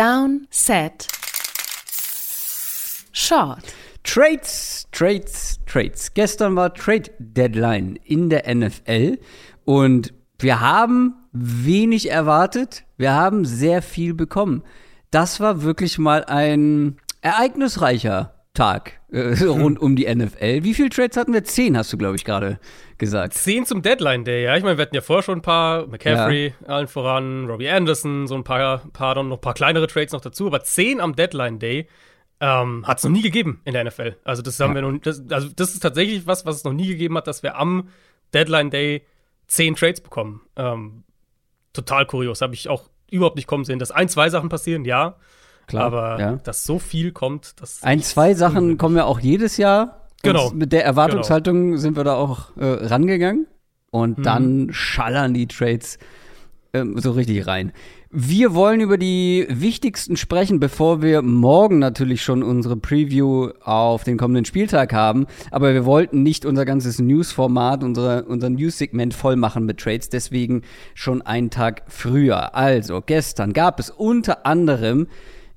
Down, Set, Short. Trades, Trades, Trades. Gestern war Trade Deadline in der NFL und wir haben wenig erwartet. Wir haben sehr viel bekommen. Das war wirklich mal ein ereignisreicher Tag äh, rund um die NFL. Wie viele Trades hatten wir? Zehn, hast du, glaube ich, gerade gesagt. Zehn zum Deadline Day, ja. Ich meine, wir hatten ja vorher schon ein paar, McCaffrey, ja. allen voran, Robbie Anderson, so ein paar, paar, noch ein paar kleinere Trades noch dazu, aber zehn am Deadline Day ähm, hat es noch nie gegeben in der NFL. Also das haben ja. wir noch, das, also das ist tatsächlich was, was es noch nie gegeben hat, dass wir am Deadline Day zehn Trades bekommen. Ähm, total kurios, habe ich auch überhaupt nicht kommen sehen. Dass ein, zwei Sachen passieren, ja. Klar, aber ja. dass so viel kommt, das. Ein, zwei Sachen kommen ja auch jedes Jahr. Genau. Und mit der Erwartungshaltung genau. sind wir da auch äh, rangegangen. Und mhm. dann schallern die Trades ähm, so richtig rein. Wir wollen über die wichtigsten sprechen, bevor wir morgen natürlich schon unsere Preview auf den kommenden Spieltag haben. Aber wir wollten nicht unser ganzes News-Format, unser, unser News-Segment voll machen mit Trades, deswegen schon einen Tag früher. Also, gestern gab es unter anderem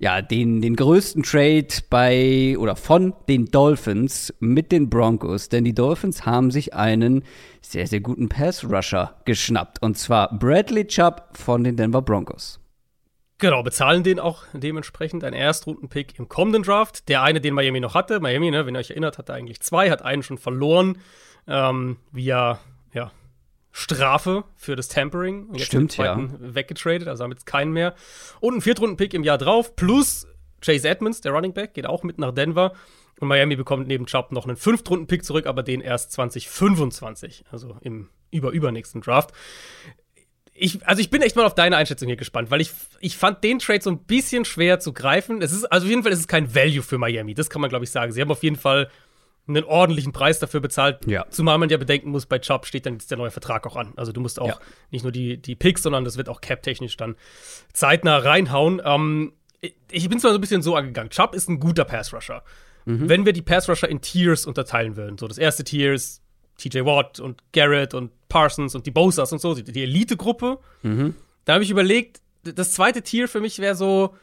ja, den, den größten Trade bei oder von den Dolphins mit den Broncos, denn die Dolphins haben sich einen sehr, sehr guten Pass-Rusher geschnappt. Und zwar Bradley Chubb von den Denver Broncos. Genau, bezahlen den auch dementsprechend einen Erstrunden-Pick im kommenden Draft. Der eine, den Miami noch hatte. Miami, ne, wenn ihr euch erinnert, hatte eigentlich zwei, hat einen schon verloren ähm, via Strafe für das Tampering. Und jetzt Stimmt, den ja. weggetradet, also haben jetzt keinen mehr. Und einen Viertrunden-Pick im Jahr drauf, plus Chase Edmonds, der Running Back, geht auch mit nach Denver. Und Miami bekommt neben Chubb noch einen Fünftrunden-Pick zurück, aber den erst 2025, also im über-übernächsten Draft. Ich, also ich bin echt mal auf deine Einschätzung hier gespannt, weil ich, ich fand den Trade so ein bisschen schwer zu greifen. Es ist, also auf jeden Fall ist es kein Value für Miami, das kann man, glaube ich, sagen. Sie haben auf jeden Fall einen ordentlichen Preis dafür bezahlt. Ja. Zumal man ja bedenken muss, bei Chubb steht dann jetzt der neue Vertrag auch an. Also du musst auch ja. nicht nur die, die Picks, sondern das wird auch cap-technisch dann zeitnah reinhauen. Ähm, ich bin zwar so ein bisschen so angegangen. Chubb ist ein guter Pass-Rusher. Mhm. Wenn wir die Pass-Rusher in Tiers unterteilen würden, so das erste Tier ist TJ Watt und Garrett und Parsons und die Bosas und so, die, die Elite-Gruppe, mhm. da habe ich überlegt, das zweite Tier für mich wäre so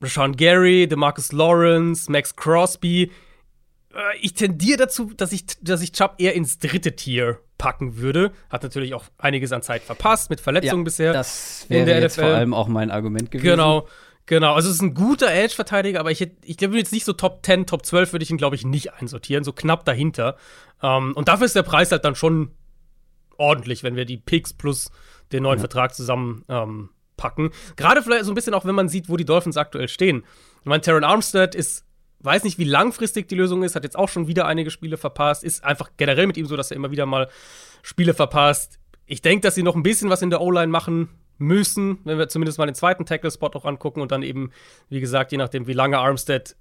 Rashawn Gary, DeMarcus Lawrence, Max Crosby, ich tendiere dazu, dass ich, dass ich Chubb eher ins dritte Tier packen würde. Hat natürlich auch einiges an Zeit verpasst mit Verletzungen ja, bisher. Das wäre jetzt NFL. vor allem auch mein Argument gewesen. Genau. Genau, also es ist ein guter Edge-Verteidiger, aber ich, ich glaube jetzt nicht so Top 10, Top 12 würde ich ihn, glaube ich, nicht einsortieren, so knapp dahinter. Ähm, und dafür ist der Preis halt dann schon ordentlich, wenn wir die Picks plus den neuen ja. Vertrag zusammen ähm, packen. Gerade vielleicht so ein bisschen auch, wenn man sieht, wo die Dolphins aktuell stehen. Ich meine, Terran Armstead ist Weiß nicht, wie langfristig die Lösung ist, hat jetzt auch schon wieder einige Spiele verpasst. Ist einfach generell mit ihm so, dass er immer wieder mal Spiele verpasst. Ich denke, dass sie noch ein bisschen was in der O-Line machen müssen, wenn wir zumindest mal den zweiten Tackle-Spot auch angucken und dann eben, wie gesagt, je nachdem, wie lange Armstead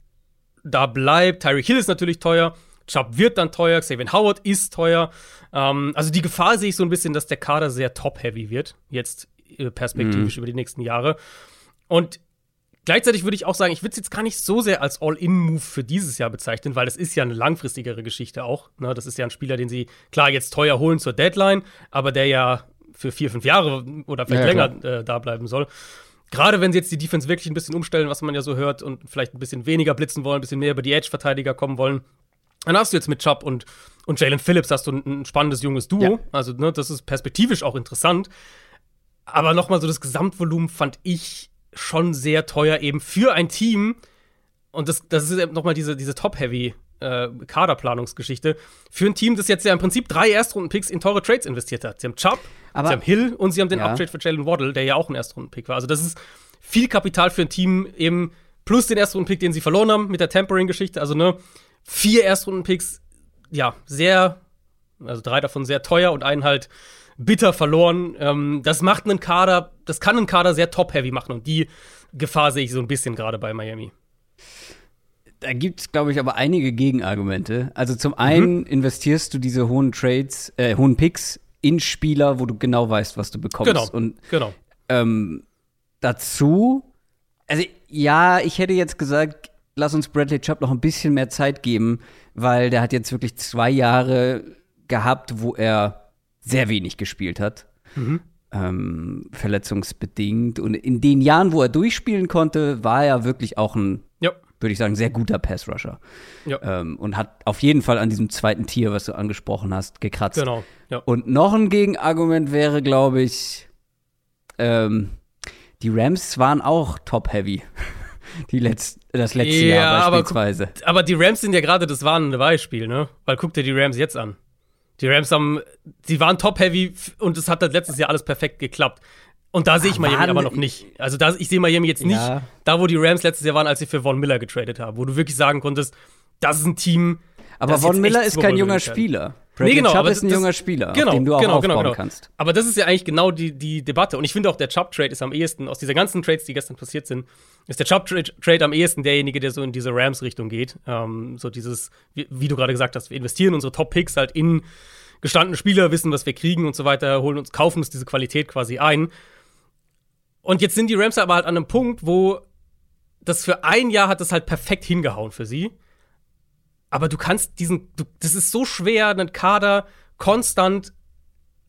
da bleibt. Tyreek Hill ist natürlich teuer. Chubb wird dann teuer, Xavier Howard ist teuer. Ähm, also die Gefahr sehe ich so ein bisschen, dass der Kader sehr top-heavy wird, jetzt äh, perspektivisch mhm. über die nächsten Jahre. Und Gleichzeitig würde ich auch sagen, ich würde es jetzt gar nicht so sehr als All-In-Move für dieses Jahr bezeichnen, weil das ist ja eine langfristigere Geschichte auch. Ne? Das ist ja ein Spieler, den sie klar jetzt teuer holen zur Deadline, aber der ja für vier, fünf Jahre oder vielleicht ja, länger äh, da bleiben soll. Gerade wenn sie jetzt die Defense wirklich ein bisschen umstellen, was man ja so hört, und vielleicht ein bisschen weniger blitzen wollen, ein bisschen mehr über die Edge-Verteidiger kommen wollen, dann hast du jetzt mit Chubb und, und Jalen Phillips hast du ein, ein spannendes junges Duo. Ja. Also, ne, das ist perspektivisch auch interessant. Aber nochmal so das Gesamtvolumen fand ich schon sehr teuer eben für ein Team. Und das, das ist eben nochmal diese, diese Top-Heavy äh, Kaderplanungsgeschichte. Für ein Team, das jetzt ja im Prinzip drei Erstrunden-Picks in teure Trades investiert hat. Sie haben Chubb, Aber, sie haben Hill und sie haben den ja. Uptrade für Jalen Waddle, der ja auch ein Erstrunden-Pick war. Also das ist viel Kapital für ein Team eben plus den Erstrunden-Pick, den sie verloren haben mit der Tampering-Geschichte. Also ne, vier Erstrunden-Picks, ja, sehr, also drei davon sehr teuer und einen halt bitter verloren. Ähm, das macht einen Kader, das kann einen Kader sehr top-heavy machen und die Gefahr sehe ich so ein bisschen gerade bei Miami. Da gibt es, glaube ich, aber einige Gegenargumente. Also zum einen mhm. investierst du diese hohen Trades, äh, hohen Picks in Spieler, wo du genau weißt, was du bekommst. Genau. Und genau. Ähm, dazu, also ja, ich hätte jetzt gesagt, lass uns Bradley Chubb noch ein bisschen mehr Zeit geben, weil der hat jetzt wirklich zwei Jahre gehabt, wo er sehr wenig gespielt hat. Mhm. ähm, verletzungsbedingt. Und in den Jahren, wo er durchspielen konnte, war er wirklich auch ein, ja. würde ich sagen, sehr guter Pass-Rusher. Ja. Ähm, und hat auf jeden Fall an diesem zweiten Tier, was du angesprochen hast, gekratzt. Genau. Ja. Und noch ein Gegenargument wäre, glaube ich, ähm, die Rams waren auch top-heavy. Die letzt, das letzte ja, Jahr beispielsweise. Aber, aber die Rams sind ja gerade das warnende Beispiel, ne? Weil guck dir die Rams jetzt an. Die Rams haben, die waren top-heavy und es hat das letztes Jahr alles perfekt geklappt. Und da sehe ich Miami aber noch nicht. Also da, ich sehe Miami jetzt nicht ja. da, wo die Rams letztes Jahr waren, als sie für Von Miller getradet haben, wo du wirklich sagen konntest, das ist ein Team. Aber Von Miller ist kein junger Spieler. Bradley nee, genau, Chubb ist ein das, junger Spieler, genau, auf dem du auch genau, genau aufbauen genau, kannst. Aber das ist ja eigentlich genau die, die Debatte. Und ich finde auch, der Chubb-Trade ist am ehesten, aus dieser ganzen Trades, die gestern passiert sind, ist der Chubb-Trade am ehesten derjenige, der so in diese Rams-Richtung geht. Ähm, so dieses, wie, wie du gerade gesagt hast, wir investieren unsere Top-Picks halt in gestandene Spieler, wissen, was wir kriegen und so weiter, holen uns, kaufen uns diese Qualität quasi ein. Und jetzt sind die Rams aber halt an einem Punkt, wo das für ein Jahr hat das halt perfekt hingehauen für sie. Aber du kannst diesen, du, das ist so schwer, einen Kader konstant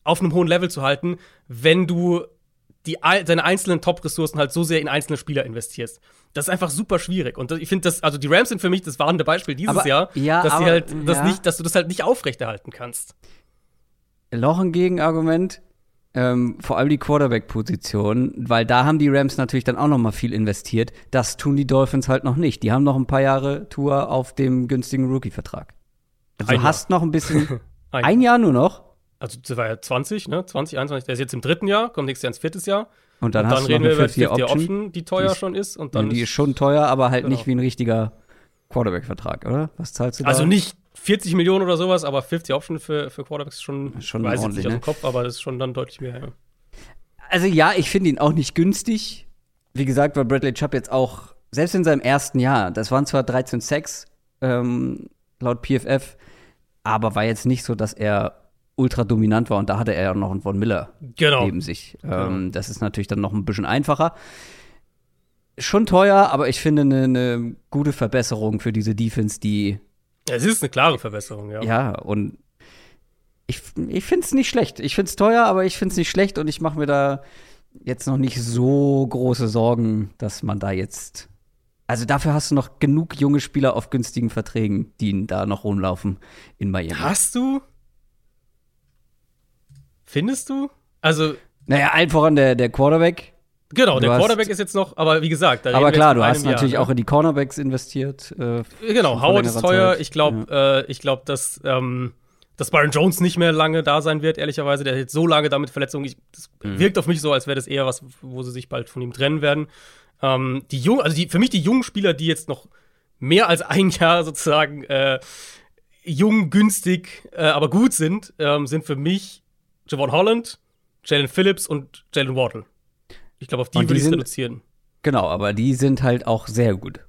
auf einem hohen Level zu halten, wenn du die, deine einzelnen Top-Ressourcen halt so sehr in einzelne Spieler investierst. Das ist einfach super schwierig. Und ich finde das, also die Rams sind für mich das warnende Beispiel dieses aber, Jahr, ja, dass aber, halt das ja. nicht, dass du das halt nicht aufrechterhalten kannst. Noch ein Gegenargument, ähm, vor allem die Quarterback-Position, weil da haben die Rams natürlich dann auch noch mal viel investiert. Das tun die Dolphins halt noch nicht. Die haben noch ein paar Jahre Tour auf dem günstigen Rookie-Vertrag. Also du hast noch ein bisschen. ein, ein Jahr nur noch. Also das war ja 20, ne? 20, 21. Der ist jetzt im dritten Jahr, kommt nächstes Jahr ins viertes Jahr. Und dann, und dann hast reden wir über 50 Option, Option, die teuer die ist, schon ist. Und dann die ist schon teuer, aber halt genau. nicht wie ein richtiger Quarterback-Vertrag, oder? Was zahlst du da? Also nicht 40 Millionen oder sowas, aber 50 Option für, für Quarterbacks ist schon, schon weiß ich nicht ne? aus dem Kopf, aber das ist schon dann deutlich mehr, ja. Also ja, ich finde ihn auch nicht günstig. Wie gesagt, weil Bradley Chubb jetzt auch, selbst in seinem ersten Jahr, das waren zwar 13 Sacks ähm, laut PFF, aber war jetzt nicht so, dass er ultra dominant war und da hatte er ja noch einen Von Miller genau. neben sich. Genau. Ähm, das ist natürlich dann noch ein bisschen einfacher. Schon teuer, aber ich finde eine, eine gute Verbesserung für diese Defense, die es ist eine klare Verbesserung, ja. Ja, und ich, ich finde es nicht schlecht. Ich finde es teuer, aber ich finde es nicht schlecht und ich mache mir da jetzt noch nicht so große Sorgen, dass man da jetzt. Also dafür hast du noch genug junge Spieler auf günstigen Verträgen, die da noch rumlaufen in Miami. Hast du? Findest du? Also. Naja, allen voran der, der Quarterback. Genau, du der Quarterback ist jetzt noch, aber wie gesagt, aber klar, du hast natürlich Jahr, ne? auch in die Cornerbacks investiert. Äh, genau, Howard ist teuer. Zeit. Ich glaube, ja. äh, ich glaube, dass, ähm, dass Byron Jones nicht mehr lange da sein wird, ehrlicherweise. Der hat so lange damit Verletzungen. Ich, das mhm. wirkt auf mich so, als wäre das eher was, wo sie sich bald von ihm trennen werden. Ähm, die jungen, also die, für mich die jungen Spieler, die jetzt noch mehr als ein Jahr sozusagen äh, jung, günstig, äh, aber gut sind, ähm, sind für mich Javon Holland, Jalen Phillips und Jalen Waddle. Ich glaube, auf die, die würde ich reduzieren. Genau, aber die sind halt auch sehr gut.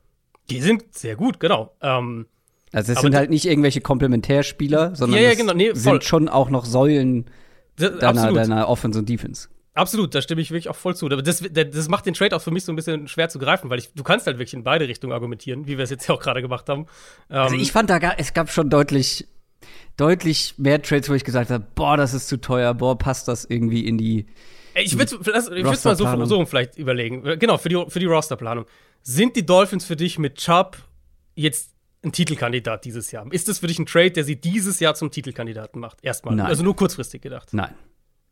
Die sind sehr gut, genau. Ähm, also es sind halt nicht irgendwelche Komplementärspieler, sondern ja, ja, genau, nee, sind schon auch noch Säulen deiner, deiner Offense und Defense. Absolut, da stimme ich wirklich auch voll zu. Aber das, das macht den Trade auch für mich so ein bisschen schwer zu greifen, weil ich, du kannst halt wirklich in beide Richtungen argumentieren, wie wir es jetzt ja auch gerade gemacht haben. also ähm, ich fand da es gab schon deutlich, deutlich mehr Trades, wo ich gesagt habe, boah, das ist zu teuer, boah, passt das irgendwie in die ich würde es mal so, so vielleicht überlegen. Genau, für die, für die Rosterplanung. Sind die Dolphins für dich mit Chubb jetzt ein Titelkandidat dieses Jahr? Ist das für dich ein Trade, der sie dieses Jahr zum Titelkandidaten macht? Erstmal. Nein. Also nur kurzfristig gedacht. Nein.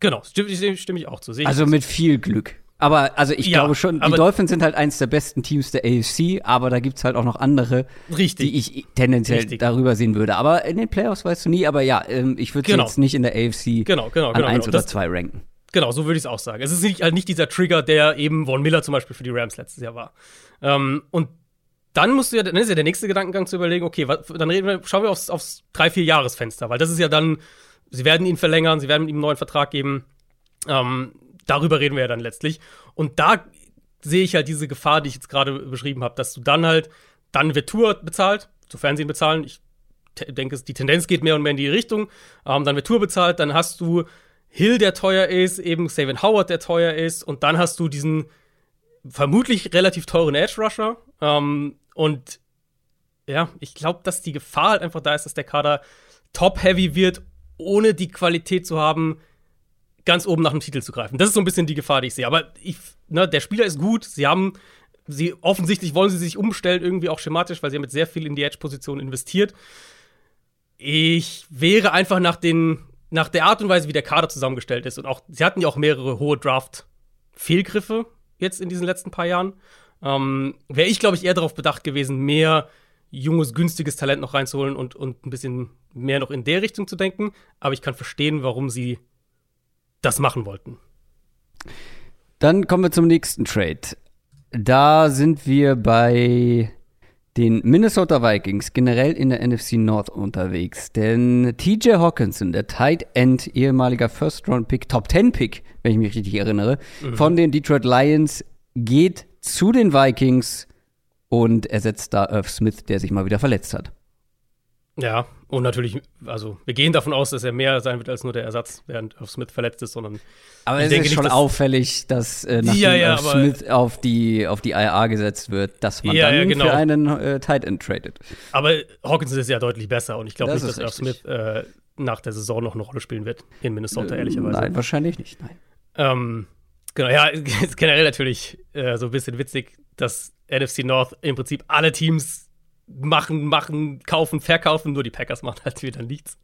Genau, stimme, stimme ich auch zu. also mit viel Glück. Aber also ich ja, glaube schon, die Dolphins sind halt eins der besten Teams der AFC, aber da gibt es halt auch noch andere, richtig, die ich tendenziell richtig. darüber sehen würde. Aber in den Playoffs weißt du nie, aber ja, ähm, ich würde genau. jetzt nicht in der AFC genau, genau, an genau, eins genau. oder zwei ranken. Genau, so würde ich es auch sagen. Es ist nicht, halt nicht dieser Trigger, der eben Von Miller zum Beispiel für die Rams letztes Jahr war. Ähm, und dann musst du ja, dann ist ja der nächste Gedankengang zu überlegen, okay, was, dann reden wir, schauen wir aufs, aufs drei, vier Jahresfenster, weil das ist ja dann, sie werden ihn verlängern, sie werden ihm einen neuen Vertrag geben. Ähm, darüber reden wir ja dann letztlich. Und da sehe ich halt diese Gefahr, die ich jetzt gerade beschrieben habe, dass du dann halt, dann wird Tour bezahlt, sofern sie ihn bezahlen. Ich denke, die Tendenz geht mehr und mehr in die Richtung. Ähm, dann wird Tour bezahlt, dann hast du Hill, der teuer ist, eben Savin Howard, der teuer ist, und dann hast du diesen vermutlich relativ teuren Edge Rusher. Ähm, und ja, ich glaube, dass die Gefahr halt einfach da ist, dass der Kader top-heavy wird, ohne die Qualität zu haben, ganz oben nach dem Titel zu greifen. Das ist so ein bisschen die Gefahr, die ich sehe. Aber ich, ne, der Spieler ist gut. Sie haben, sie offensichtlich wollen sie sich umstellen, irgendwie auch schematisch, weil sie haben jetzt sehr viel in die Edge-Position investiert. Ich wäre einfach nach den, nach der Art und Weise, wie der Kader zusammengestellt ist und auch, sie hatten ja auch mehrere hohe Draft-Fehlgriffe jetzt in diesen letzten paar Jahren. Ähm, wäre ich, glaube ich, eher darauf bedacht gewesen, mehr junges, günstiges Talent noch reinzuholen und, und ein bisschen mehr noch in der Richtung zu denken. Aber ich kann verstehen, warum sie das machen wollten. Dann kommen wir zum nächsten Trade. Da sind wir bei den Minnesota Vikings generell in der NFC North unterwegs. Denn TJ Hawkinson, der Tight End, ehemaliger First-Round-Pick, Top-10-Pick, wenn ich mich richtig erinnere, mhm. von den Detroit Lions, geht zu den Vikings und ersetzt da Irv Smith, der sich mal wieder verletzt hat. Ja, und natürlich, also wir gehen davon aus, dass er mehr sein wird als nur der Ersatz, während Irv Smith verletzt ist, sondern. Aber es ist schon dass auffällig, dass äh, nachdem ja, ja, Irv Smith auf die, auf die IA gesetzt wird, dass man ja, dann genau. für einen äh, Tight End tradet. Aber Hawkinson ist ja deutlich besser und ich glaube nicht, dass Irv Smith äh, nach der Saison noch eine Rolle spielen wird in Minnesota, ehrlicherweise. Nein, wahrscheinlich nicht, nein. Ähm, genau, ja, ist generell natürlich äh, so ein bisschen witzig, dass NFC North im Prinzip alle Teams machen, machen, kaufen, verkaufen, nur die Packers machen halt wieder nichts.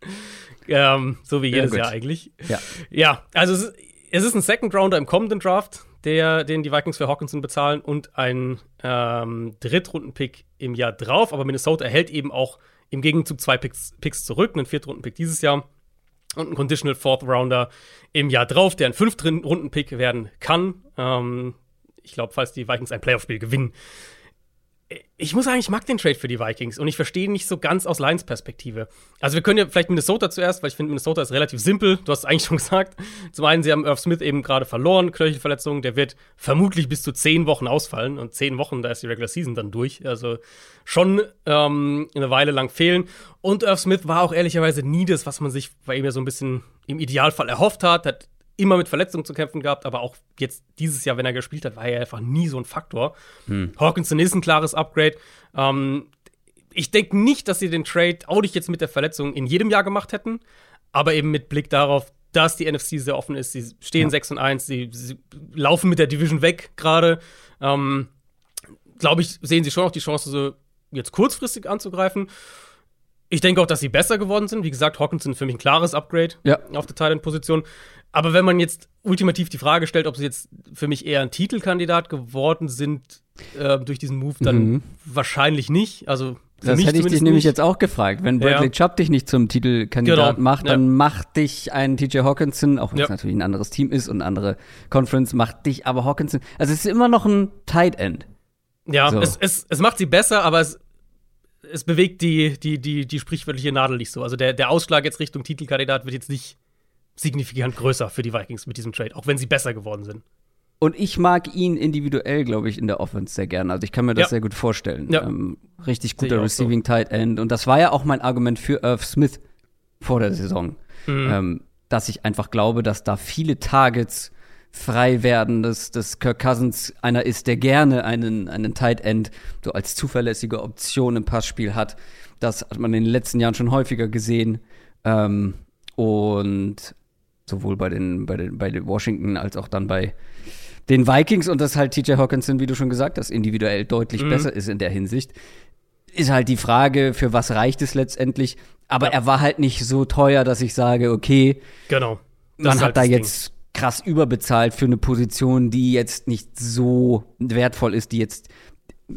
Ähm, so wie jedes ja, Jahr eigentlich. Ja, ja also es ist, es ist ein Second Rounder im kommenden Draft, der, den die Vikings für Hawkinson bezahlen und ein ähm, Drittrunden-Pick im Jahr drauf. Aber Minnesota erhält eben auch im Gegenzug zwei Picks, Picks zurück, einen Viertrunden-Pick dieses Jahr und einen Conditional Fourth Rounder im Jahr drauf, der ein Fünftrunden-Pick werden kann. Ähm, ich glaube, falls die Vikings ein Playoff-Spiel gewinnen. Ich muss sagen, ich mag den Trade für die Vikings und ich verstehe nicht so ganz aus Lions Perspektive. Also wir können ja vielleicht Minnesota zuerst, weil ich finde, Minnesota ist relativ simpel. Du hast es eigentlich schon gesagt. Zum einen, sie haben Irv Smith eben gerade verloren, Knöchelverletzung. Der wird vermutlich bis zu zehn Wochen ausfallen und zehn Wochen, da ist die Regular Season dann durch. Also schon ähm, eine Weile lang fehlen. Und Irv Smith war auch ehrlicherweise nie das, was man sich bei ihm ja so ein bisschen im Idealfall erhofft hat. Hat immer mit Verletzungen zu kämpfen gehabt, aber auch jetzt dieses Jahr, wenn er gespielt hat, war er einfach nie so ein Faktor. Hm. Hawkinson ist ein klares Upgrade. Ähm, ich denke nicht, dass sie den Trade auch nicht jetzt mit der Verletzung in jedem Jahr gemacht hätten, aber eben mit Blick darauf, dass die NFC sehr offen ist. Sie stehen ja. 6 und 1, sie, sie, laufen mit der Division weg gerade. Ähm, Glaube ich, sehen sie schon noch die Chance, so jetzt kurzfristig anzugreifen. Ich denke auch, dass sie besser geworden sind. Wie gesagt, Hawkinson für mich ein klares Upgrade ja. auf der Thailand-Position. Aber wenn man jetzt ultimativ die Frage stellt, ob sie jetzt für mich eher ein Titelkandidat geworden sind äh, durch diesen Move, dann mhm. wahrscheinlich nicht. Also das hätte ich dich nicht. nämlich jetzt auch gefragt. Wenn Bradley ja. Chubb dich nicht zum Titelkandidat genau. macht, dann ja. macht dich ein TJ Hawkinson, auch wenn ja. es natürlich ein anderes Team ist und eine andere Conference, macht dich aber Hawkinson. Also es ist immer noch ein Tight End. Ja, so. es, es, es macht sie besser, aber es, es bewegt die, die, die, die sprichwörtliche Nadel nicht so. Also der, der Ausschlag jetzt Richtung Titelkandidat wird jetzt nicht signifikant größer für die Vikings mit diesem Trade, auch wenn sie besser geworden sind. Und ich mag ihn individuell, glaube ich, in der Offense sehr gerne. Also ich kann mir das ja. sehr gut vorstellen. Ja. Ähm, richtig guter Receiving so. Tight End. Und das war ja auch mein Argument für Irv Smith vor der Saison. Mhm. Ähm, dass ich einfach glaube, dass da viele Targets frei werden, dass, dass Kirk Cousins einer ist, der gerne einen, einen Tight End so als zuverlässige Option im Passspiel hat. Das hat man in den letzten Jahren schon häufiger gesehen. Ähm, und sowohl bei den, bei den, bei den Washington als auch dann bei den Vikings und dass halt TJ Hawkinson, wie du schon gesagt hast, individuell deutlich mhm. besser ist in der Hinsicht. Ist halt die Frage, für was reicht es letztendlich? Aber ja. er war halt nicht so teuer, dass ich sage, okay, genau. Das man hat halt da jetzt krass überbezahlt für eine Position, die jetzt nicht so wertvoll ist, die jetzt,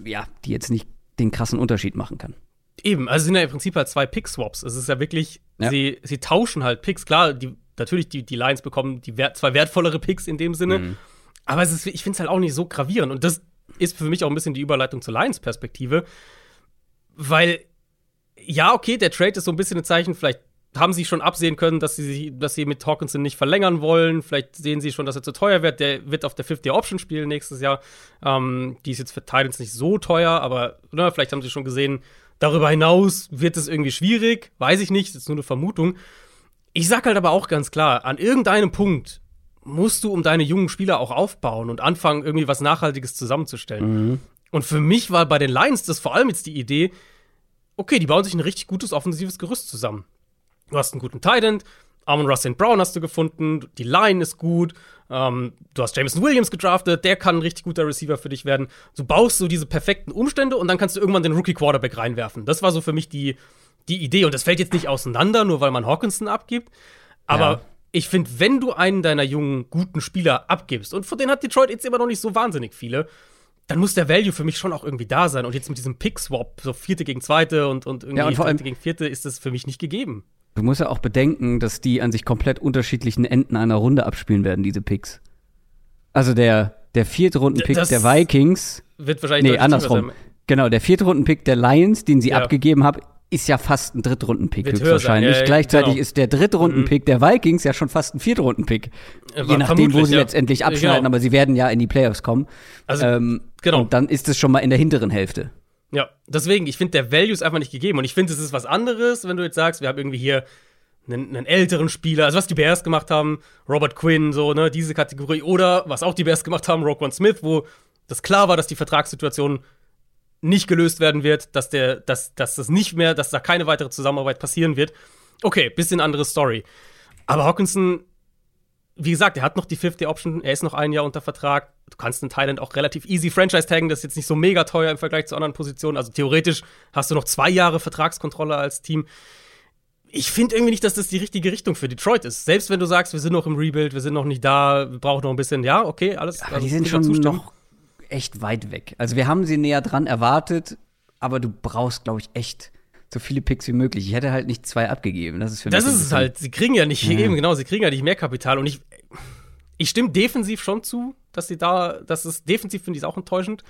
ja, die jetzt nicht den krassen Unterschied machen kann. Eben, also sind ja im Prinzip halt zwei Pick-Swaps. Es ist ja wirklich, ja. Sie, sie tauschen halt Picks. Klar, die natürlich, die, die Lions bekommen die wert, zwei wertvollere Picks in dem Sinne. Mhm. Aber es ist, ich finde es halt auch nicht so gravierend. Und das ist für mich auch ein bisschen die Überleitung zur Lions-Perspektive. Weil, ja, okay, der Trade ist so ein bisschen ein Zeichen, vielleicht haben sie schon absehen können, dass sie, dass sie mit Hawkinson nicht verlängern wollen. Vielleicht sehen sie schon, dass er zu teuer wird. Der wird auf der Fifth Year Option spielen nächstes Jahr. Ähm, die ist jetzt für Titans nicht so teuer, aber ne, vielleicht haben sie schon gesehen, darüber hinaus wird es irgendwie schwierig. Weiß ich nicht, das ist nur eine Vermutung. Ich sag halt aber auch ganz klar, an irgendeinem Punkt musst du um deine jungen Spieler auch aufbauen und anfangen, irgendwie was Nachhaltiges zusammenzustellen. Mhm. Und für mich war bei den Lions das vor allem jetzt die Idee, okay, die bauen sich ein richtig gutes offensives Gerüst zusammen. Du hast einen guten Tight End, Amon St. Brown hast du gefunden, die Line ist gut, ähm, du hast Jameson Williams gedraftet, der kann ein richtig guter Receiver für dich werden. Du baust so diese perfekten Umstände und dann kannst du irgendwann den Rookie Quarterback reinwerfen. Das war so für mich die, die Idee. Und das fällt jetzt nicht auseinander, nur weil man Hawkinson abgibt. Aber ja. ich finde, wenn du einen deiner jungen, guten Spieler abgibst, und von denen hat Detroit jetzt immer noch nicht so wahnsinnig viele, dann muss der Value für mich schon auch irgendwie da sein. Und jetzt mit diesem Pick-Swap, so vierte gegen zweite und, und irgendwie ja, und vor allem, gegen vierte, ist das für mich nicht gegeben. Du musst ja auch bedenken, dass die an sich komplett unterschiedlichen Enden einer Runde abspielen werden, diese Picks. Also der, der vierte Runden-Pick der Vikings. Wird wahrscheinlich nee, andersrum. Genau, der vierte Runden-Pick der Lions, den sie ja. abgegeben haben, ist ja fast ein Drittrunden-Pick höchstwahrscheinlich. Ja, Gleichzeitig genau. ist der dritte Runden-Pick mhm. der Vikings ja schon fast ein Viertrunden-Pick. Je nachdem, wo sie ja. letztendlich abschneiden, genau. aber sie werden ja in die Playoffs kommen. Also, ähm, genau. Und dann ist es schon mal in der hinteren Hälfte. Ja, deswegen, ich finde, der Value ist einfach nicht gegeben. Und ich finde, es ist was anderes, wenn du jetzt sagst, wir haben irgendwie hier einen, einen, älteren Spieler, also was die Bears gemacht haben, Robert Quinn, so, ne, diese Kategorie. Oder was auch die Bears gemacht haben, Roquan Smith, wo das klar war, dass die Vertragssituation nicht gelöst werden wird, dass der, dass, dass das nicht mehr, dass da keine weitere Zusammenarbeit passieren wird. Okay, bisschen andere Story. Aber Hawkinson wie gesagt, er hat noch die 50 Option, er ist noch ein Jahr unter Vertrag. Du kannst den Thailand auch relativ easy Franchise taggen, das ist jetzt nicht so mega teuer im Vergleich zu anderen Positionen. Also theoretisch hast du noch zwei Jahre Vertragskontrolle als Team. Ich finde irgendwie nicht, dass das die richtige Richtung für Detroit ist. Selbst wenn du sagst, wir sind noch im Rebuild, wir sind noch nicht da, wir brauchen noch ein bisschen, ja, okay, alles. Aber also, die sind schon noch echt weit weg. Also wir haben sie näher dran erwartet, aber du brauchst, glaube ich, echt so viele Picks wie möglich. Ich hätte halt nicht zwei abgegeben. Das ist für Das ist es halt. Sie kriegen ja nicht, ja. eben genau, sie kriegen ja nicht mehr Kapital. Und ich, ich stimme defensiv schon zu, dass sie da, das ist defensiv finde ich es auch enttäuschend.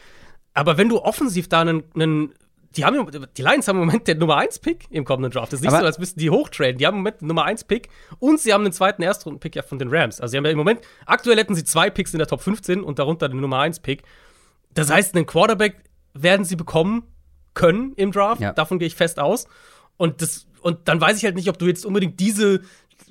Aber wenn du offensiv da einen, einen die haben die Lions haben im Moment den Nummer 1 Pick im kommenden Draft. Das ist nicht aber so, als müssten die hochtraden. Die haben im Moment den Nummer 1 Pick und sie haben den zweiten Erstrunden-Pick ja von den Rams. Also sie haben ja im Moment, aktuell hätten sie zwei Picks in der Top 15 und darunter den Nummer 1 Pick. Das heißt, einen Quarterback werden sie bekommen, können im Draft. Ja. Davon gehe ich fest aus. Und, das, und dann weiß ich halt nicht, ob du jetzt unbedingt diese,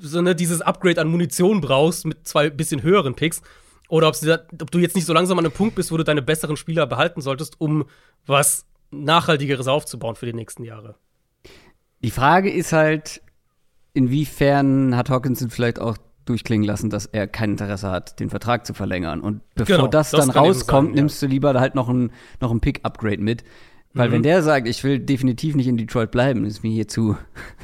so, ne, dieses Upgrade an Munition brauchst mit zwei bisschen höheren Picks. Oder ob, du jetzt nicht so langsam an einem Punkt bist, wo du deine besseren Spieler behalten solltest, um was Nachhaltigeres aufzubauen für die nächsten Jahre. Die Frage ist halt, inwiefern hat Hawkinson vielleicht auch durchklingen lassen, dass er kein Interesse hat, den Vertrag zu verlängern. Und bevor genau, das, das dann rauskommt, sein, ja. nimmst du lieber halt noch ein, noch ein Pick-Upgrade mit. Weil mhm. wenn der sagt, ich will definitiv nicht in Detroit bleiben, ist mir hier zu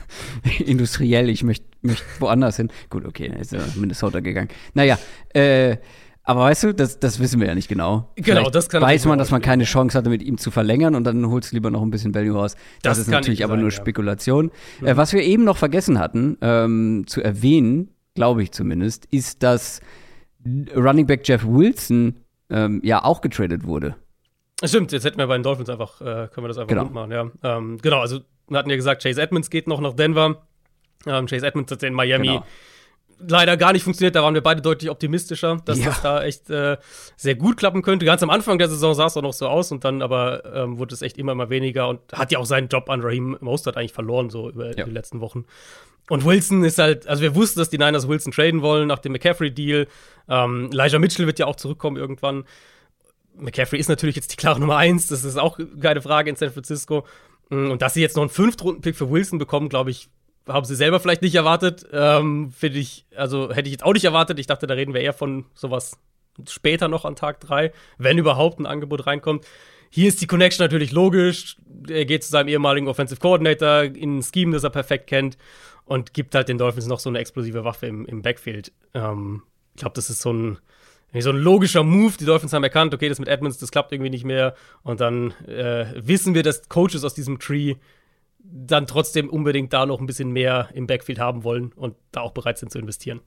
industriell, ich möchte möcht woanders hin. Gut, okay, ist ja Minnesota gegangen. Naja, äh, aber weißt du, das, das wissen wir ja nicht genau. Genau, Vielleicht das kann Weiß man, dass man keine Chance hatte, mit ihm zu verlängern und dann holst du lieber noch ein bisschen Value raus. Das, das ist natürlich aber sein, nur Spekulation. Ja. Äh, mhm. was wir eben noch vergessen hatten, ähm, zu erwähnen, glaube ich zumindest, ist, dass Running Back Jeff Wilson ähm, ja auch getradet wurde. Stimmt, jetzt hätten wir bei den Dolphins einfach, äh, können wir das einfach genau. machen, ja. Ähm, genau, also wir hatten ja gesagt, Chase Edmonds geht noch nach Denver. Ähm, Chase Edmonds hat in Miami genau. Leider gar nicht funktioniert. Da waren wir beide deutlich optimistischer, dass ja. das da echt äh, sehr gut klappen könnte. Ganz am Anfang der Saison sah es auch noch so aus und dann aber ähm, wurde es echt immer mal weniger und hat ja auch seinen Job an Raheem Mostert eigentlich verloren, so über ja. die letzten Wochen. Und Wilson ist halt, also wir wussten, dass die Niners Wilson traden wollen nach dem McCaffrey-Deal. Ähm, Elijah Mitchell wird ja auch zurückkommen irgendwann. McCaffrey ist natürlich jetzt die klare Nummer eins, das ist auch keine Frage in San Francisco. Mm, und dass sie jetzt noch einen Fünftrunden-Pick für Wilson bekommen, glaube ich, haben sie selber vielleicht nicht erwartet. Ähm, Finde ich, also hätte ich jetzt auch nicht erwartet. Ich dachte, da reden wir eher von sowas später noch an Tag drei, wenn überhaupt ein Angebot reinkommt. Hier ist die Connection natürlich logisch. Er geht zu seinem ehemaligen Offensive Coordinator in ein Scheme, das er perfekt kennt und gibt halt den Dolphins noch so eine explosive Waffe im, im Backfield. Ähm, ich glaube, das ist so ein so ein logischer Move. Die Dolphins haben erkannt, okay, das mit Edmonds, das klappt irgendwie nicht mehr. Und dann äh, wissen wir, dass Coaches aus diesem Tree dann trotzdem unbedingt da noch ein bisschen mehr im Backfield haben wollen und da auch bereit sind zu investieren.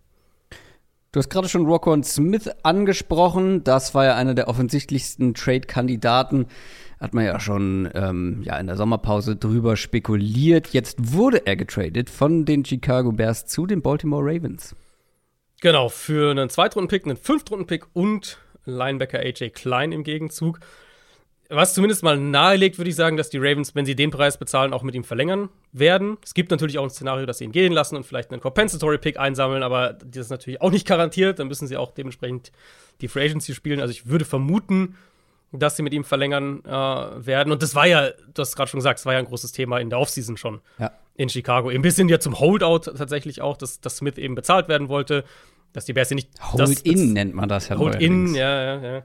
Du hast gerade schon Rocco Smith angesprochen. Das war ja einer der offensichtlichsten Trade-Kandidaten. Hat man ja schon ähm, ja, in der Sommerpause drüber spekuliert. Jetzt wurde er getradet von den Chicago Bears zu den Baltimore Ravens. Genau, für einen Zweitrunden-Pick, einen Fünftrunden-Pick und Linebacker AJ Klein im Gegenzug. Was zumindest mal nahelegt, würde ich sagen, dass die Ravens, wenn sie den Preis bezahlen, auch mit ihm verlängern werden. Es gibt natürlich auch ein Szenario, dass sie ihn gehen lassen und vielleicht einen Compensatory-Pick einsammeln, aber das ist natürlich auch nicht garantiert. Dann müssen sie auch dementsprechend die Free Agency spielen. Also ich würde vermuten, dass sie mit ihm verlängern äh, werden. Und das war ja, du hast gerade schon gesagt, das war ja ein großes Thema in der Offseason schon. Ja. in Chicago. Ein bisschen ja zum Holdout tatsächlich auch, dass, dass Smith eben bezahlt werden wollte, dass die Bears nicht. Hold-in nennt man das ja. Hold-in, ja, ja, ja.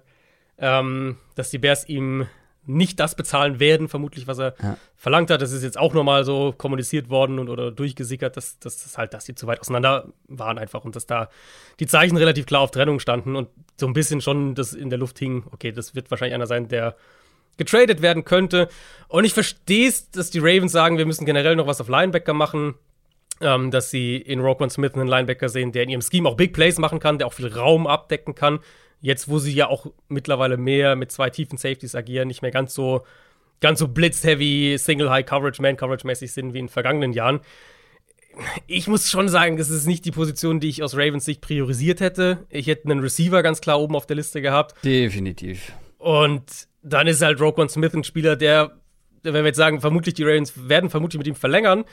Ähm, dass die Bears ihm nicht das bezahlen werden, vermutlich, was er ja. verlangt hat. Das ist jetzt auch nochmal so kommuniziert worden und oder durchgesickert, dass, dass das halt, dass die zu weit auseinander waren einfach und dass da die Zeichen relativ klar auf Trennung standen und so ein bisschen schon das in der Luft hing, okay, das wird wahrscheinlich einer sein, der getradet werden könnte. Und ich verstehe es, dass die Ravens sagen, wir müssen generell noch was auf Linebacker machen. Ähm, dass sie in Roquan Smith einen Linebacker sehen, der in ihrem Scheme auch Big Plays machen kann, der auch viel Raum abdecken kann. Jetzt, wo sie ja auch mittlerweile mehr mit zwei tiefen Safeties agieren, nicht mehr ganz so, ganz so blitz-heavy, Single-High-Coverage, Man-Coverage-mäßig sind wie in den vergangenen Jahren. Ich muss schon sagen, das ist nicht die Position, die ich aus Ravens Sicht priorisiert hätte. Ich hätte einen Receiver ganz klar oben auf der Liste gehabt. Definitiv. Und dann ist halt Roquan Smith ein Spieler, der, wenn wir jetzt sagen, vermutlich die Ravens werden vermutlich mit ihm verlängern,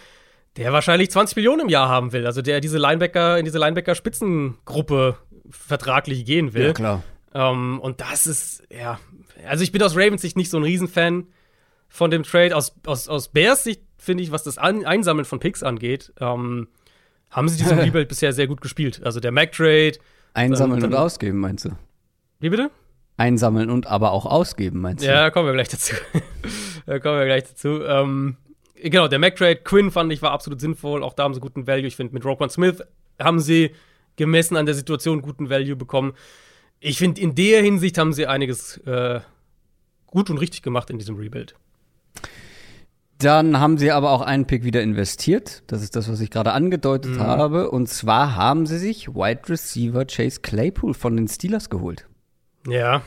der wahrscheinlich 20 Millionen im Jahr haben will. Also der diese Linebacker in diese Linebacker-Spitzengruppe vertraglich gehen will. Ja, klar. Ähm, und das ist, ja, also ich bin aus Ravens Sicht nicht so ein Riesenfan von dem Trade. Aus, aus, aus Bears Sicht finde ich, was das An Einsammeln von Picks angeht, ähm, haben sie diesen Rebuild bisher sehr gut gespielt. Also der Mac-Trade. Einsammeln dann, und ausgeben, meinst du? Wie bitte? Einsammeln und aber auch ausgeben, meinst du? Ja, kommen wir gleich dazu. da kommen wir gleich dazu. Ähm, genau, der Mac-Trade, Quinn fand ich war absolut sinnvoll. Auch da haben sie guten Value. Ich finde, mit Roquan Smith haben sie gemessen an der Situation guten Value bekommen. Ich finde, in der Hinsicht haben sie einiges äh, gut und richtig gemacht in diesem Rebuild. Dann haben sie aber auch einen Pick wieder investiert. Das ist das, was ich gerade angedeutet mhm. habe. Und zwar haben sie sich Wide Receiver Chase Claypool von den Steelers geholt. Ja.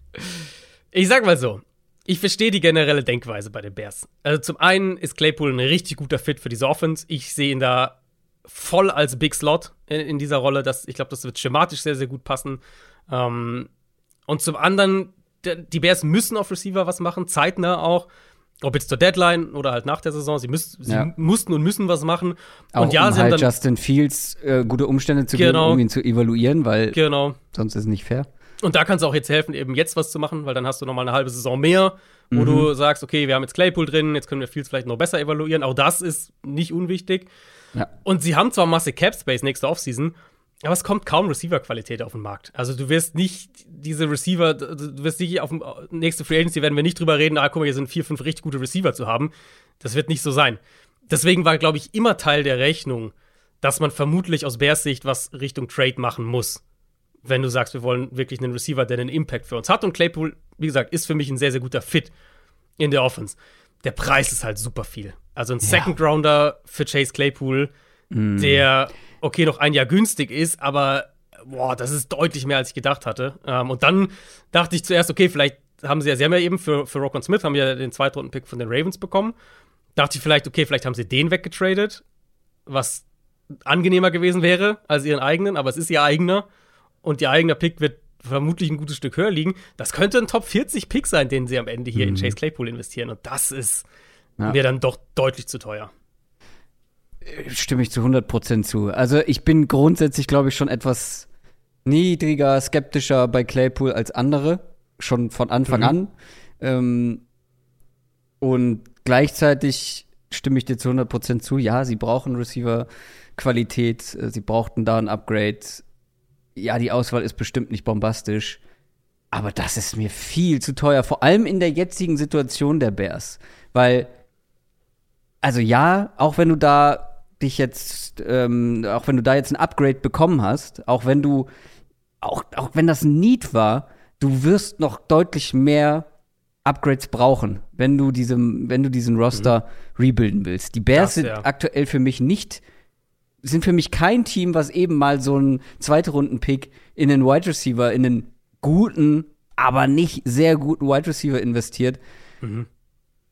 ich sag mal so. Ich verstehe die generelle Denkweise bei den Bears. Also zum einen ist Claypool ein richtig guter Fit für diese Offense. Ich sehe ihn da voll als Big Slot in, in dieser Rolle. Das, ich glaube, das wird schematisch sehr, sehr gut passen. Ähm, und zum anderen, die Bears müssen auf Receiver was machen, zeitnah auch. Ob jetzt zur Deadline oder halt nach der Saison, sie, müß, sie ja. mussten und müssen was machen. Auch und ja, um sie halt haben dann Justin Fields äh, gute Umstände zu genau, geben, um ihn zu evaluieren, weil genau. sonst ist es nicht fair. Und da kann es auch jetzt helfen, eben jetzt was zu machen, weil dann hast du noch mal eine halbe Saison mehr, wo mhm. du sagst, okay, wir haben jetzt Claypool drin, jetzt können wir Fields vielleicht noch besser evaluieren. Auch das ist nicht unwichtig. Ja. Und sie haben zwar Masse Cap Space nächste Offseason, aber es kommt kaum Receiver-Qualität auf den Markt. Also du wirst nicht diese Receiver, du wirst nicht auf dem nächste Free Agency werden wir nicht drüber reden, ah, guck mal, hier sind vier, fünf richtig gute Receiver zu haben. Das wird nicht so sein. Deswegen war, glaube ich, immer Teil der Rechnung, dass man vermutlich aus Bears Sicht was Richtung Trade machen muss. Wenn du sagst, wir wollen wirklich einen Receiver, der einen Impact für uns hat. Und Claypool, wie gesagt, ist für mich ein sehr, sehr guter Fit in der Offense. Der Preis ist halt super viel. Also ein Second Rounder für Chase Claypool, mm. der okay noch ein Jahr günstig ist, aber boah, das ist deutlich mehr als ich gedacht hatte. Ähm, und dann dachte ich zuerst, okay, vielleicht haben sie ja, sie haben ja eben für, für Rock Smith haben ja den Zweitrunden-Pick von den Ravens bekommen. Dachte ich vielleicht, okay, vielleicht haben sie den weggetradet, was angenehmer gewesen wäre als ihren eigenen, aber es ist ihr eigener und ihr eigener Pick wird vermutlich ein gutes Stück höher liegen. Das könnte ein Top 40 Pick sein, den sie am Ende hier mhm. in Chase Claypool investieren und das ist ja. mir dann doch deutlich zu teuer. Stimme ich zu 100% zu. Also ich bin grundsätzlich, glaube ich, schon etwas niedriger, skeptischer bei Claypool als andere, schon von Anfang mhm. an. Ähm, und gleichzeitig stimme ich dir zu 100% zu. Ja, sie brauchen Receiver-Qualität, äh, sie brauchten da ein Upgrade. Ja, die Auswahl ist bestimmt nicht bombastisch. Aber das ist mir viel zu teuer, vor allem in der jetzigen Situation der Bears. Weil also ja, auch wenn du da dich jetzt, ähm, auch wenn du da jetzt ein Upgrade bekommen hast, auch wenn du, auch, auch wenn das ein Need war, du wirst noch deutlich mehr Upgrades brauchen, wenn du diesem, wenn du diesen Roster mhm. rebuilden willst. Die Bears das, sind ja. aktuell für mich nicht, sind für mich kein Team, was eben mal so einen Zweitrunden-Pick in den Wide Receiver, in einen guten, aber nicht sehr guten Wide Receiver investiert. Mhm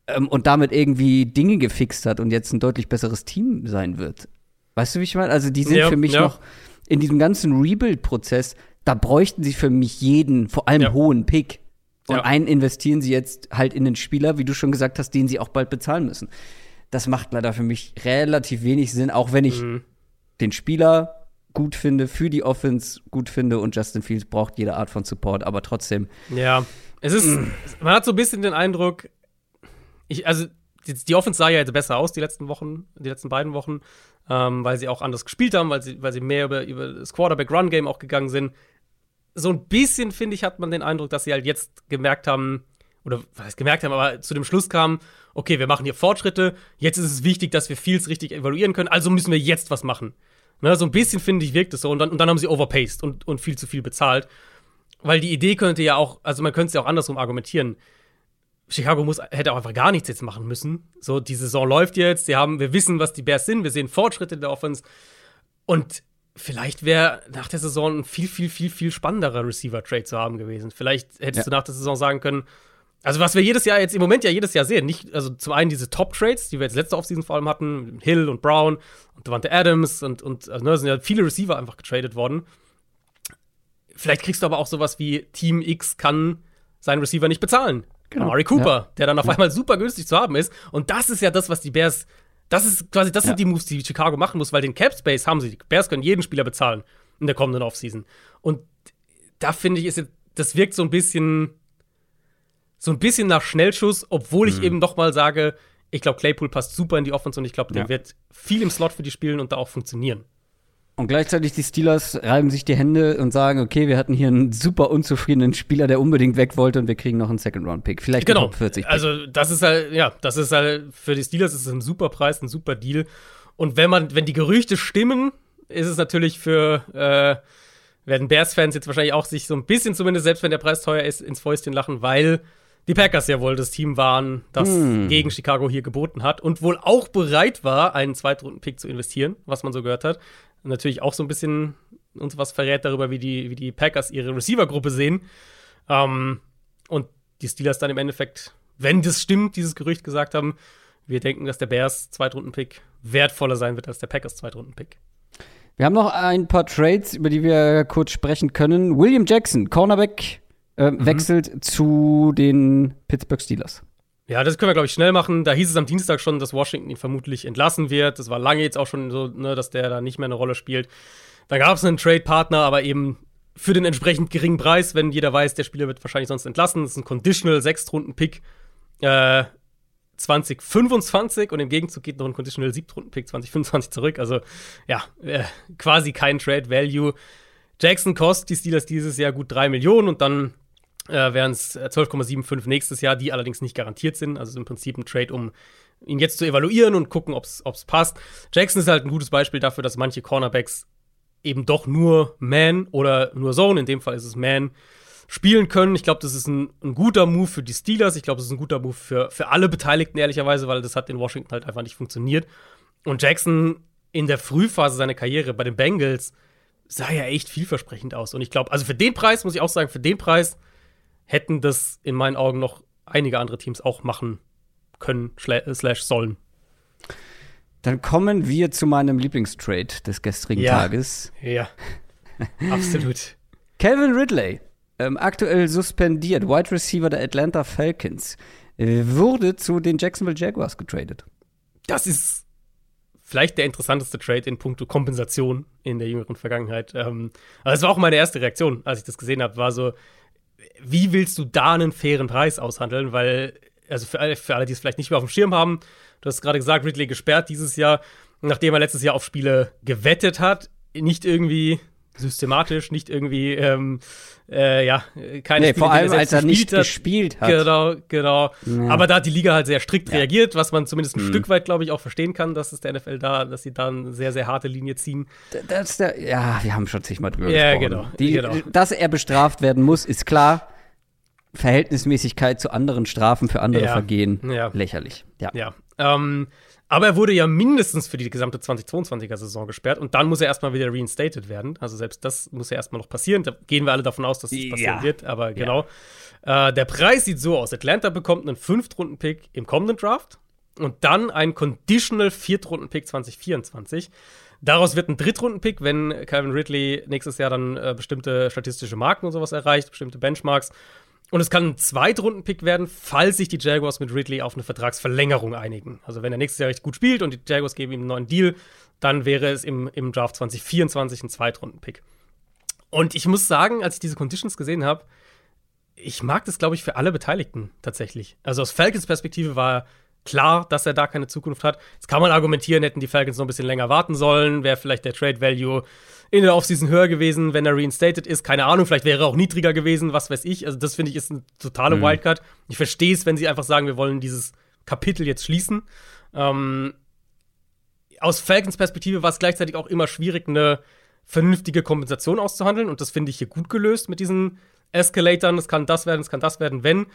ähm, und damit irgendwie Dinge gefixt hat und jetzt ein deutlich besseres Team sein wird. Weißt du, wie ich meine? Also, die sind ja, für mich ja. noch in diesem ganzen Rebuild-Prozess, da bräuchten sie für mich jeden, vor allem ja. hohen Pick. Und einen investieren sie jetzt halt in den Spieler, wie du schon gesagt hast, den sie auch bald bezahlen müssen. Das macht leider für mich relativ wenig Sinn, auch wenn ich mhm. Den Spieler gut finde, für die Offense gut finde und Justin Fields braucht jede Art von Support, aber trotzdem. Ja, es ist, man hat so ein bisschen den Eindruck, ich, also die, die Offense sah ja jetzt besser aus die letzten Wochen, die letzten beiden Wochen, ähm, weil sie auch anders gespielt haben, weil sie, weil sie mehr über, über das Quarterback-Run-Game auch gegangen sind. So ein bisschen, finde ich, hat man den Eindruck, dass sie halt jetzt gemerkt haben, oder was heißt gemerkt haben, aber zu dem Schluss kamen, okay, wir machen hier Fortschritte, jetzt ist es wichtig, dass wir Fields richtig evaluieren können, also müssen wir jetzt was machen. Ne, so ein bisschen, finde ich, wirkt es so. Und dann, und dann haben sie overpaced und, und viel zu viel bezahlt. Weil die Idee könnte ja auch, also man könnte es ja auch andersrum argumentieren. Chicago muss, hätte auch einfach gar nichts jetzt machen müssen. So, die Saison läuft jetzt, sie haben, wir wissen, was die Bears sind, wir sehen Fortschritte in der Offense. Und vielleicht wäre nach der Saison ein viel, viel, viel, viel spannenderer Receiver-Trade zu haben gewesen. Vielleicht hättest ja. du nach der Saison sagen können, also was wir jedes Jahr jetzt im Moment ja jedes Jahr sehen, nicht, also zum einen diese Top-Trades, die wir jetzt letzte Offseason vor allem hatten, Hill und Brown und Devante Adams und, und also, ne, sind ja viele Receiver einfach getradet worden. Vielleicht kriegst du aber auch sowas wie Team X kann seinen Receiver nicht bezahlen. Genau. Amari Cooper, ja. der dann auf einmal super günstig zu haben ist. Und das ist ja das, was die Bears, das ist quasi, das ja. sind die Moves, die Chicago machen muss, weil den Cap Space haben sie. Die Bears können jeden Spieler bezahlen in der kommenden Offseason. Und da finde ich, ist jetzt, das wirkt so ein bisschen, so ein bisschen nach Schnellschuss, obwohl ich mhm. eben doch mal sage, ich glaube, Claypool passt super in die Offense und ich glaube, der ja. wird viel im Slot für die spielen und da auch funktionieren. Und gleichzeitig die Steelers reiben sich die Hände und sagen, okay, wir hatten hier einen super unzufriedenen Spieler, der unbedingt weg wollte und wir kriegen noch einen Second-Round-Pick. Vielleicht genau. 40 -Pick. Also das ist halt, ja, das ist halt, für die Steelers ist es ein super Preis, ein super Deal. Und wenn man, wenn die Gerüchte stimmen, ist es natürlich für, äh, werden Bears-Fans jetzt wahrscheinlich auch sich so ein bisschen zumindest, selbst wenn der Preis teuer ist, ins Fäustchen lachen, weil die Packers ja wohl das Team waren, das hm. gegen Chicago hier geboten hat und wohl auch bereit war, einen Zweitrunden-Pick zu investieren, was man so gehört hat natürlich auch so ein bisschen uns was verrät darüber, wie die, wie die Packers ihre Receiver-Gruppe sehen. Ähm, und die Steelers dann im Endeffekt, wenn das stimmt, dieses Gerücht gesagt haben, wir denken, dass der Bears Zweitrunden-Pick wertvoller sein wird als der Packers Zweitrunden-Pick. Wir haben noch ein paar Trades, über die wir kurz sprechen können. William Jackson, Cornerback, äh, mhm. wechselt zu den Pittsburgh Steelers. Ja, das können wir, glaube ich, schnell machen. Da hieß es am Dienstag schon, dass Washington ihn vermutlich entlassen wird. Das war lange jetzt auch schon so, ne, dass der da nicht mehr eine Rolle spielt. Da gab es einen Trade-Partner, aber eben für den entsprechend geringen Preis, wenn jeder weiß, der Spieler wird wahrscheinlich sonst entlassen. Das ist ein Conditional Sechstrunden-Pick äh, 2025 und im Gegenzug geht noch ein Conditional Siebtrunden-Pick 2025 zurück. Also ja, äh, quasi kein Trade-Value. Jackson kostet die Steelers dieses Jahr gut 3 Millionen und dann äh, wären es 12,75 nächstes Jahr, die allerdings nicht garantiert sind. Also im Prinzip ein Trade, um ihn jetzt zu evaluieren und gucken, ob es passt. Jackson ist halt ein gutes Beispiel dafür, dass manche Cornerbacks eben doch nur Man oder nur Zone, in dem Fall ist es Man, spielen können. Ich glaube, das ist ein, ein, guter Move für die Steelers. Ich glaube, das ist ein guter Move für, für alle Beteiligten, ehrlicherweise, weil das hat in Washington halt einfach nicht funktioniert. Und Jackson in der Frühphase seiner Karriere bei den Bengals sah ja echt vielversprechend aus. Und ich glaube, also für den Preis, muss ich auch sagen, für den Preis hätten das in meinen Augen noch einige andere Teams auch machen können, slash sollen. Dann kommen wir zu meinem Lieblingstrade des gestrigen ja, Tages. Ja, absolut. Calvin Ridley, ähm, aktuell suspendiert, Wide Receiver der Atlanta Falcons, äh, wurde zu den Jacksonville Jaguars getradet. Das ist vielleicht der interessanteste Trade in puncto Kompensation in der jüngeren Vergangenheit. Ähm, aber es war auch meine erste Reaktion, als ich das gesehen habe, war so, wie willst du da einen fairen Preis aushandeln? Weil, also für alle, für alle die es vielleicht nicht mehr auf dem Schirm haben, du hast gerade gesagt, Ridley gesperrt dieses Jahr, nachdem er letztes Jahr auf Spiele gewettet hat, nicht irgendwie systematisch, nicht irgendwie, ähm, äh, ja, keine nee, Spiele, vor allem, er als er nicht hat. gespielt hat. Genau, genau. Ja. Aber da hat die Liga halt sehr strikt ja. reagiert, was man zumindest ein mhm. Stück weit, glaube ich, auch verstehen kann, dass es der NFL da, dass sie da eine sehr, sehr harte Linie ziehen. Das der, ja, wir haben schon zigmal drüber ja, gesprochen. Genau, die, genau. Dass er bestraft werden muss, ist klar. Verhältnismäßigkeit zu anderen Strafen für andere ja. Vergehen lächerlich. Ja. ja. Ähm, aber er wurde ja mindestens für die gesamte 2022er Saison gesperrt und dann muss er erstmal wieder reinstated werden. Also selbst das muss ja erstmal noch passieren. Da gehen wir alle davon aus, dass das passieren ja. wird. Aber genau. Ja. Äh, der Preis sieht so aus: Atlanta bekommt einen Fünftrunden-Pick im kommenden Draft und dann einen Conditional Viertrunden-Pick 2024. Daraus wird ein Drittrunden-Pick, wenn Calvin Ridley nächstes Jahr dann äh, bestimmte statistische Marken und sowas erreicht, bestimmte Benchmarks. Und es kann ein Zweitrunden-Pick werden, falls sich die Jaguars mit Ridley auf eine Vertragsverlängerung einigen. Also wenn er nächstes Jahr recht gut spielt und die Jaguars geben ihm einen neuen Deal, dann wäre es im, im Draft 2024 ein Zweitrunden-Pick. Und ich muss sagen, als ich diese Conditions gesehen habe, ich mag das, glaube ich, für alle Beteiligten tatsächlich. Also aus Falcons Perspektive war klar, dass er da keine Zukunft hat. Jetzt kann man argumentieren, hätten die Falcons noch ein bisschen länger warten sollen, wäre vielleicht der Trade Value in der Offseason höher gewesen, wenn er reinstated ist. Keine Ahnung, vielleicht wäre er auch niedriger gewesen, was weiß ich. Also, das finde ich ist eine totale mhm. Wildcard. Ich verstehe es, wenn sie einfach sagen, wir wollen dieses Kapitel jetzt schließen. Ähm, aus Falcons Perspektive war es gleichzeitig auch immer schwierig, eine vernünftige Kompensation auszuhandeln. Und das finde ich hier gut gelöst mit diesen Escalatoren. Es kann das werden, es kann das werden, wenn.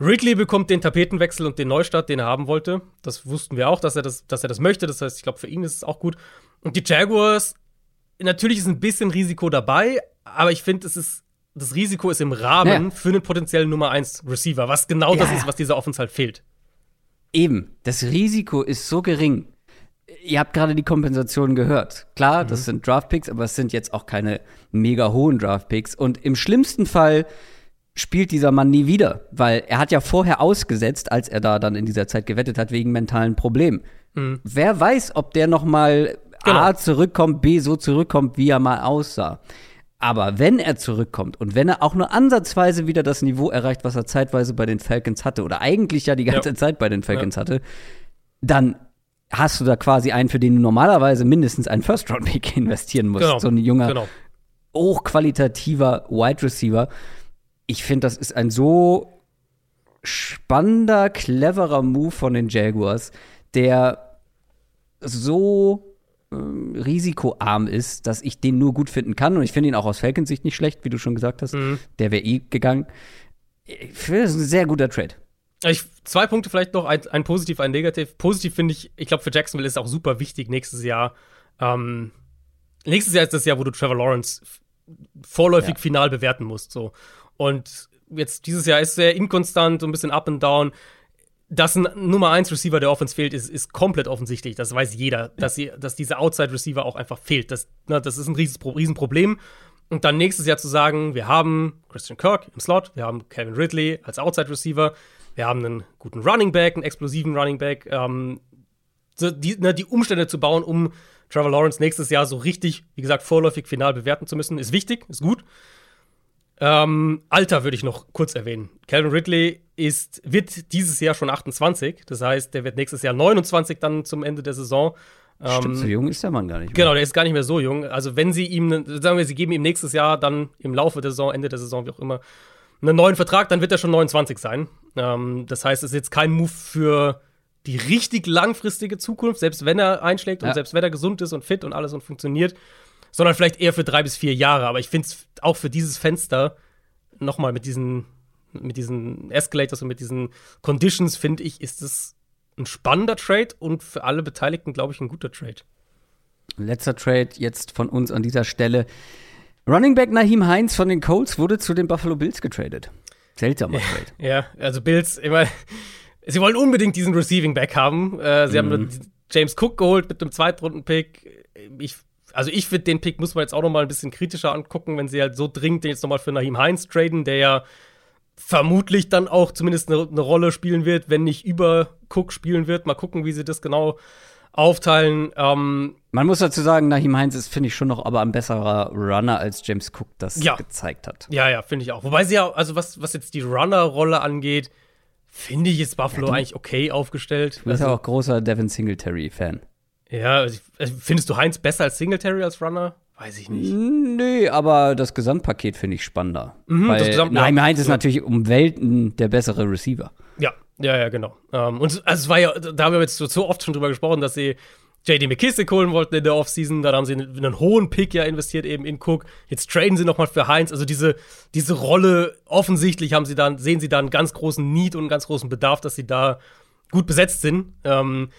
Ridley bekommt den Tapetenwechsel und den Neustart, den er haben wollte. Das wussten wir auch, dass er das, dass er das möchte. Das heißt, ich glaube, für ihn ist es auch gut. Und die Jaguars, natürlich ist ein bisschen Risiko dabei, aber ich finde, es ist das Risiko ist im Rahmen ja. für einen potenziellen Nummer 1 Receiver, was genau ja. das ist, was dieser Offense halt fehlt. Eben, das Risiko ist so gering. Ihr habt gerade die Kompensation gehört. Klar, mhm. das sind Draftpicks, aber es sind jetzt auch keine mega hohen Draftpicks. Und im schlimmsten Fall spielt dieser Mann nie wieder, weil er hat ja vorher ausgesetzt, als er da dann in dieser Zeit gewettet hat, wegen mentalen Problemen. Mhm. Wer weiß, ob der noch mal genau. A zurückkommt, B so zurückkommt, wie er mal aussah. Aber wenn er zurückkommt und wenn er auch nur ansatzweise wieder das Niveau erreicht, was er zeitweise bei den Falcons hatte, oder eigentlich ja die ganze ja. Zeit bei den Falcons ja. hatte, dann hast du da quasi einen, für den du normalerweise mindestens einen First-Round-Pick investieren musst. Genau. So ein junger, genau. hochqualitativer Wide Receiver ich finde, das ist ein so spannender, cleverer Move von den Jaguars, der so ähm, risikoarm ist, dass ich den nur gut finden kann. Und ich finde ihn auch aus Falcons Sicht nicht schlecht, wie du schon gesagt hast. Mhm. Der wäre eh gegangen. Ich finde, das ist ein sehr guter Trade. Ich, zwei Punkte vielleicht noch, ein, ein positiv, ein negativ. Positiv finde ich, ich glaube, für Jacksonville ist es auch super wichtig nächstes Jahr. Ähm, nächstes Jahr ist das Jahr, wo du Trevor Lawrence vorläufig ja. final bewerten musst. So. Und jetzt dieses Jahr ist sehr inkonstant, so ein bisschen up and down. Dass ein Nummer 1 Receiver der Offense fehlt, ist, ist komplett offensichtlich. Das weiß jeder, dass, sie, dass dieser Outside Receiver auch einfach fehlt. Das, na, das ist ein Riesenproblem. Und dann nächstes Jahr zu sagen, wir haben Christian Kirk im Slot, wir haben Kevin Ridley als Outside Receiver, wir haben einen guten Running Back, einen explosiven Running Back, ähm, die, na, die Umstände zu bauen, um Trevor Lawrence nächstes Jahr so richtig, wie gesagt, vorläufig final bewerten zu müssen, ist wichtig, ist gut. Ähm, Alter würde ich noch kurz erwähnen. Calvin Ridley ist, wird dieses Jahr schon 28. Das heißt, der wird nächstes Jahr 29 dann zum Ende der Saison. Stimmt, ähm, so jung ist der Mann gar nicht mehr. Genau, der ist gar nicht mehr so jung. Also, wenn sie ihm, sagen wir, sie geben ihm nächstes Jahr dann im Laufe der Saison, Ende der Saison, wie auch immer, einen neuen Vertrag, dann wird er schon 29 sein. Ähm, das heißt, es ist jetzt kein Move für die richtig langfristige Zukunft, selbst wenn er einschlägt ja. und selbst wenn er gesund ist und fit und alles und funktioniert sondern vielleicht eher für drei bis vier Jahre. Aber ich finde es auch für dieses Fenster nochmal mit diesen, mit diesen Escalators und mit diesen Conditions, finde ich, ist es ein spannender Trade und für alle Beteiligten, glaube ich, ein guter Trade. Letzter Trade jetzt von uns an dieser Stelle. Running Back Naheem Heinz von den Colts wurde zu den Buffalo Bills getradet. Seltsamer Trade. Ja, also Bills, immer, sie wollen unbedingt diesen Receiving Back haben. Äh, sie mhm. haben James Cook geholt mit einem Zweitrunden-Pick. Ich also ich finde, den Pick muss man jetzt auch noch mal ein bisschen kritischer angucken, wenn sie halt so dringend den jetzt noch mal für Naheem Heinz traden, der ja vermutlich dann auch zumindest eine, eine Rolle spielen wird, wenn nicht über Cook spielen wird. Mal gucken, wie sie das genau aufteilen. Ähm, Man muss dazu sagen, Naheem Heinz ist, finde ich, schon noch aber ein besserer Runner, als James Cook das ja. gezeigt hat. Ja, ja, finde ich auch. Wobei sie ja, also was, was jetzt die Runner-Rolle angeht, finde ich, ist Buffalo ja, eigentlich okay aufgestellt. Du bist also, ja auch großer Devin Singletary-Fan. Ja, also, also findest du Heinz besser als Singletary als Runner? Weiß ich nicht. Nee, aber das Gesamtpaket finde ich spannender. Mhm, Weil, das Gesamt, nein, ja, Heinz ist natürlich um Welten der bessere Receiver. Ja, ja, ja, genau. Um, ähm, und also es war ja, da haben wir jetzt so, so oft schon drüber gesprochen, dass sie JD McKissick holen wollten in der Offseason, dann haben sie einen, einen, hohen Pick ja investiert eben in Cook. Jetzt traden sie nochmal für Heinz. Also diese, diese Rolle, offensichtlich haben sie dann, sehen sie da einen ganz großen Need und einen ganz großen Bedarf, dass sie da gut besetzt sind. Ähm,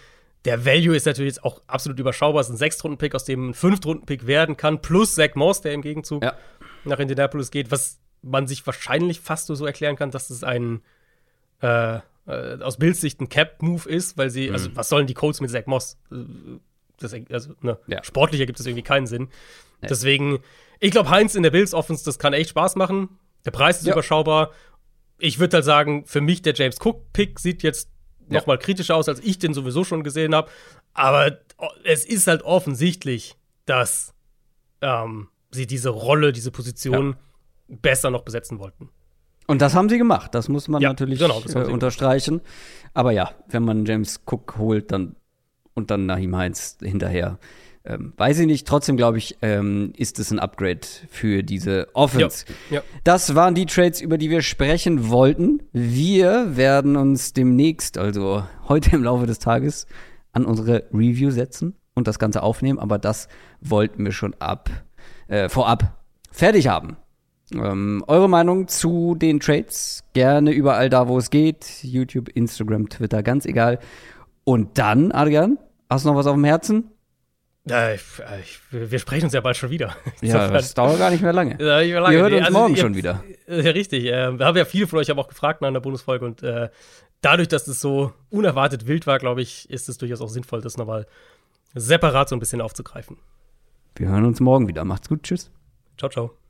der Value ist natürlich jetzt auch absolut überschaubar. Es ist ein Sechstrunden-Pick, aus dem ein Fünftrunden-Pick werden kann, plus Zach Moss, der im Gegenzug ja. nach Indianapolis geht, was man sich wahrscheinlich fast so erklären kann, dass es ein äh, äh, aus Bills Sicht ein Cap-Move ist, weil sie, also mhm. also was sollen die Colts mit Zach Moss? Das, also, ne, ja. sportlicher gibt es irgendwie keinen Sinn. Nee. Deswegen, ich glaube, Heinz in der Bills Offense, das kann echt Spaß machen. Der Preis ist ja. überschaubar. Ich würde halt sagen, für mich der James Cook-Pick sieht jetzt ja. noch mal kritischer aus, als ich den sowieso schon gesehen habe. Aber es ist halt offensichtlich, dass ähm, sie diese Rolle, diese Position ja. besser noch besetzen wollten. Und das haben sie gemacht. Das muss man ja, natürlich genau, äh, unterstreichen. Aber ja, wenn man James Cook holt, dann und dann Nahim Heinz hinterher. Ähm, weiß ich nicht, trotzdem glaube ich, ähm, ist es ein Upgrade für diese Offense. Ja, ja. Das waren die Trades, über die wir sprechen wollten. Wir werden uns demnächst, also heute im Laufe des Tages, an unsere Review setzen und das Ganze aufnehmen, aber das wollten wir schon ab, äh, vorab fertig haben. Ähm, eure Meinung zu den Trades gerne überall da, wo es geht. YouTube, Instagram, Twitter, ganz egal. Und dann, Adrian, hast du noch was auf dem Herzen? Ja, ich, ich, wir sprechen uns ja bald schon wieder. Ja, das dauert gar nicht mehr lange. Ja, nicht mehr lange. Ihr hört uns also, morgen schon wieder. Ja, richtig. Äh, wir haben ja viele von euch haben auch gefragt nach einer Bundesfolge und äh, dadurch, dass es so unerwartet wild war, glaube ich, ist es durchaus auch sinnvoll, das nochmal separat so ein bisschen aufzugreifen. Wir hören uns morgen wieder. Macht's gut. Tschüss. Ciao, ciao.